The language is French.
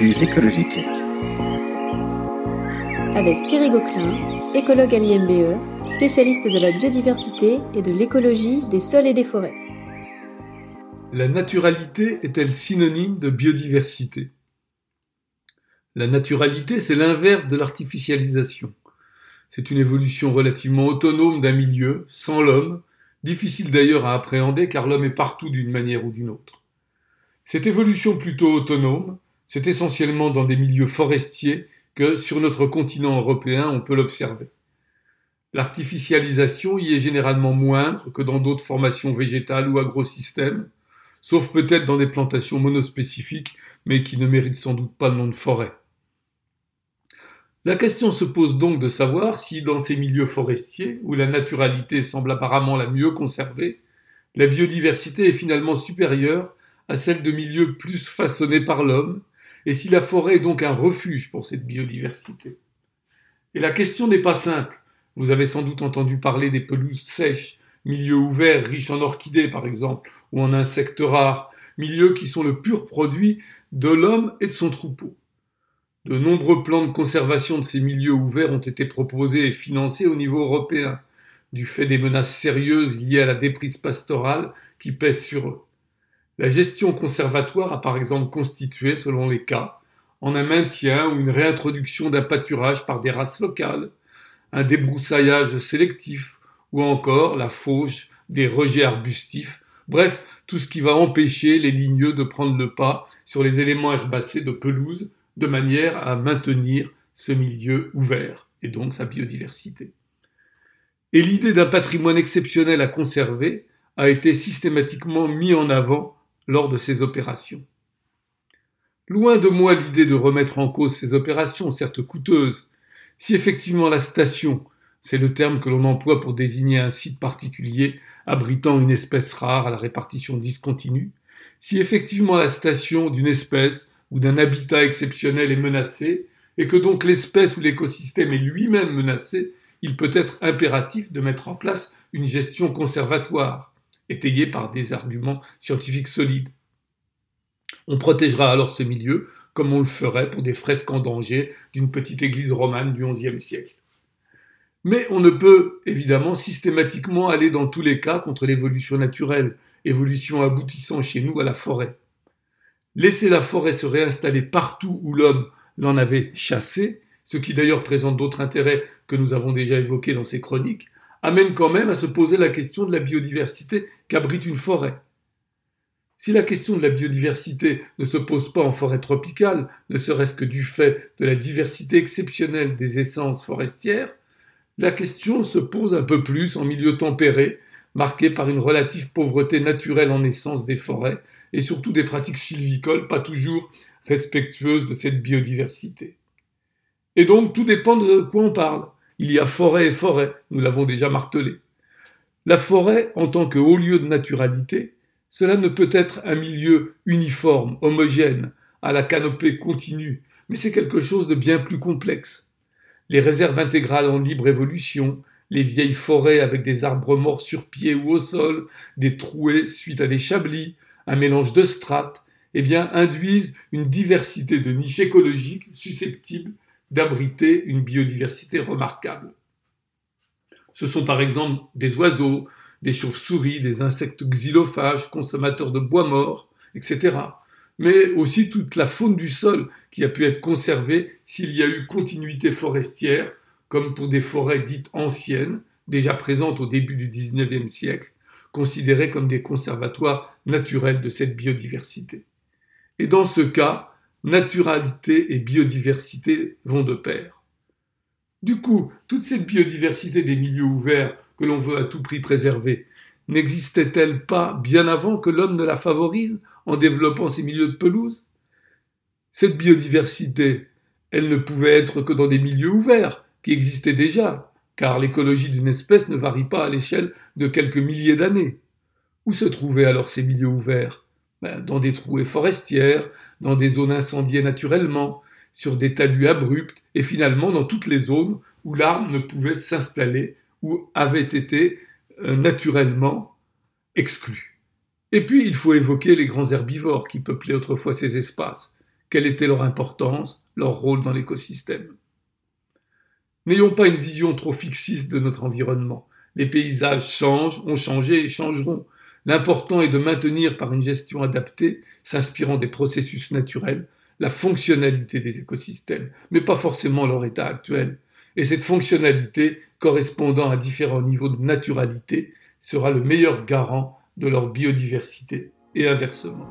Les écologiques. Avec Thierry Gauquelin, écologue à l'IMBE, spécialiste de la biodiversité et de l'écologie des sols et des forêts. La naturalité est-elle synonyme de biodiversité? La naturalité, c'est l'inverse de l'artificialisation. C'est une évolution relativement autonome d'un milieu, sans l'homme, difficile d'ailleurs à appréhender car l'homme est partout d'une manière ou d'une autre. Cette évolution plutôt autonome, c'est essentiellement dans des milieux forestiers que sur notre continent européen on peut l'observer. L'artificialisation y est généralement moindre que dans d'autres formations végétales ou agrosystèmes, sauf peut-être dans des plantations monospécifiques, mais qui ne méritent sans doute pas le nom de forêt. La question se pose donc de savoir si, dans ces milieux forestiers, où la naturalité semble apparemment la mieux conservée, la biodiversité est finalement supérieure à celle de milieux plus façonnés par l'homme, et si la forêt est donc un refuge pour cette biodiversité? Et la question n'est pas simple. Vous avez sans doute entendu parler des pelouses sèches, milieux ouverts riches en orchidées par exemple, ou en insectes rares, milieux qui sont le pur produit de l'homme et de son troupeau. De nombreux plans de conservation de ces milieux ouverts ont été proposés et financés au niveau européen, du fait des menaces sérieuses liées à la déprise pastorale qui pèse sur eux. La gestion conservatoire a par exemple constitué, selon les cas, en un maintien ou une réintroduction d'un pâturage par des races locales, un débroussaillage sélectif, ou encore la fauche des rejets arbustifs, bref, tout ce qui va empêcher les ligneux de prendre le pas sur les éléments herbacés de pelouse de manière à maintenir ce milieu ouvert et donc sa biodiversité. Et l'idée d'un patrimoine exceptionnel à conserver a été systématiquement mis en avant lors de ces opérations. Loin de moi l'idée de remettre en cause ces opérations, certes coûteuses, si effectivement la station, c'est le terme que l'on emploie pour désigner un site particulier abritant une espèce rare à la répartition discontinue, si effectivement la station d'une espèce ou d'un habitat exceptionnel est menacé, et que donc l'espèce ou l'écosystème est lui-même menacé, il peut être impératif de mettre en place une gestion conservatoire, étayée par des arguments scientifiques solides. On protégera alors ce milieu comme on le ferait pour des fresques en danger d'une petite église romane du XIe siècle. Mais on ne peut évidemment systématiquement aller dans tous les cas contre l'évolution naturelle, évolution aboutissant chez nous à la forêt. Laisser la forêt se réinstaller partout où l'homme l'en avait chassé, ce qui d'ailleurs présente d'autres intérêts que nous avons déjà évoqués dans ces chroniques, amène quand même à se poser la question de la biodiversité qu'abrite une forêt. Si la question de la biodiversité ne se pose pas en forêt tropicale, ne serait-ce que du fait de la diversité exceptionnelle des essences forestières, la question se pose un peu plus en milieu tempéré, marqué par une relative pauvreté naturelle en essence des forêts, et surtout des pratiques sylvicoles pas toujours respectueuses de cette biodiversité. Et donc tout dépend de quoi on parle. Il y a forêt et forêt, nous l'avons déjà martelé. La forêt, en tant que haut lieu de naturalité, cela ne peut être un milieu uniforme, homogène, à la canopée continue, mais c'est quelque chose de bien plus complexe. Les réserves intégrales en libre évolution, les vieilles forêts avec des arbres morts sur pied ou au sol, des trouées suite à des chablis, un mélange de strates, eh bien, induisent une diversité de niches écologiques susceptibles d'abriter une biodiversité remarquable. Ce sont par exemple des oiseaux, des chauves-souris, des insectes xylophages, consommateurs de bois mort, etc. Mais aussi toute la faune du sol qui a pu être conservée s'il y a eu continuité forestière, comme pour des forêts dites anciennes, déjà présentes au début du XIXe siècle, considérés comme des conservatoires naturels de cette biodiversité. Et dans ce cas, naturalité et biodiversité vont de pair. Du coup, toute cette biodiversité des milieux ouverts que l'on veut à tout prix préserver, n'existait-elle pas bien avant que l'homme ne la favorise en développant ces milieux de pelouse? Cette biodiversité, elle ne pouvait être que dans des milieux ouverts, qui existaient déjà, car l'écologie d'une espèce ne varie pas à l'échelle de quelques milliers d'années. Où se trouvaient alors ces milieux ouverts? Ben, Dans des trouées forestières, dans des zones incendiées naturellement, sur des talus abrupts, et finalement dans toutes les zones où l'arbre ne pouvait s'installer ou avait été euh, naturellement exclu. Et puis il faut évoquer les grands herbivores qui peuplaient autrefois ces espaces, quelle était leur importance, leur rôle dans l'écosystème? N'ayons pas une vision trop fixiste de notre environnement. Les paysages changent, ont changé et changeront. L'important est de maintenir par une gestion adaptée, s'inspirant des processus naturels, la fonctionnalité des écosystèmes, mais pas forcément leur état actuel. Et cette fonctionnalité, correspondant à différents niveaux de naturalité, sera le meilleur garant de leur biodiversité et inversement.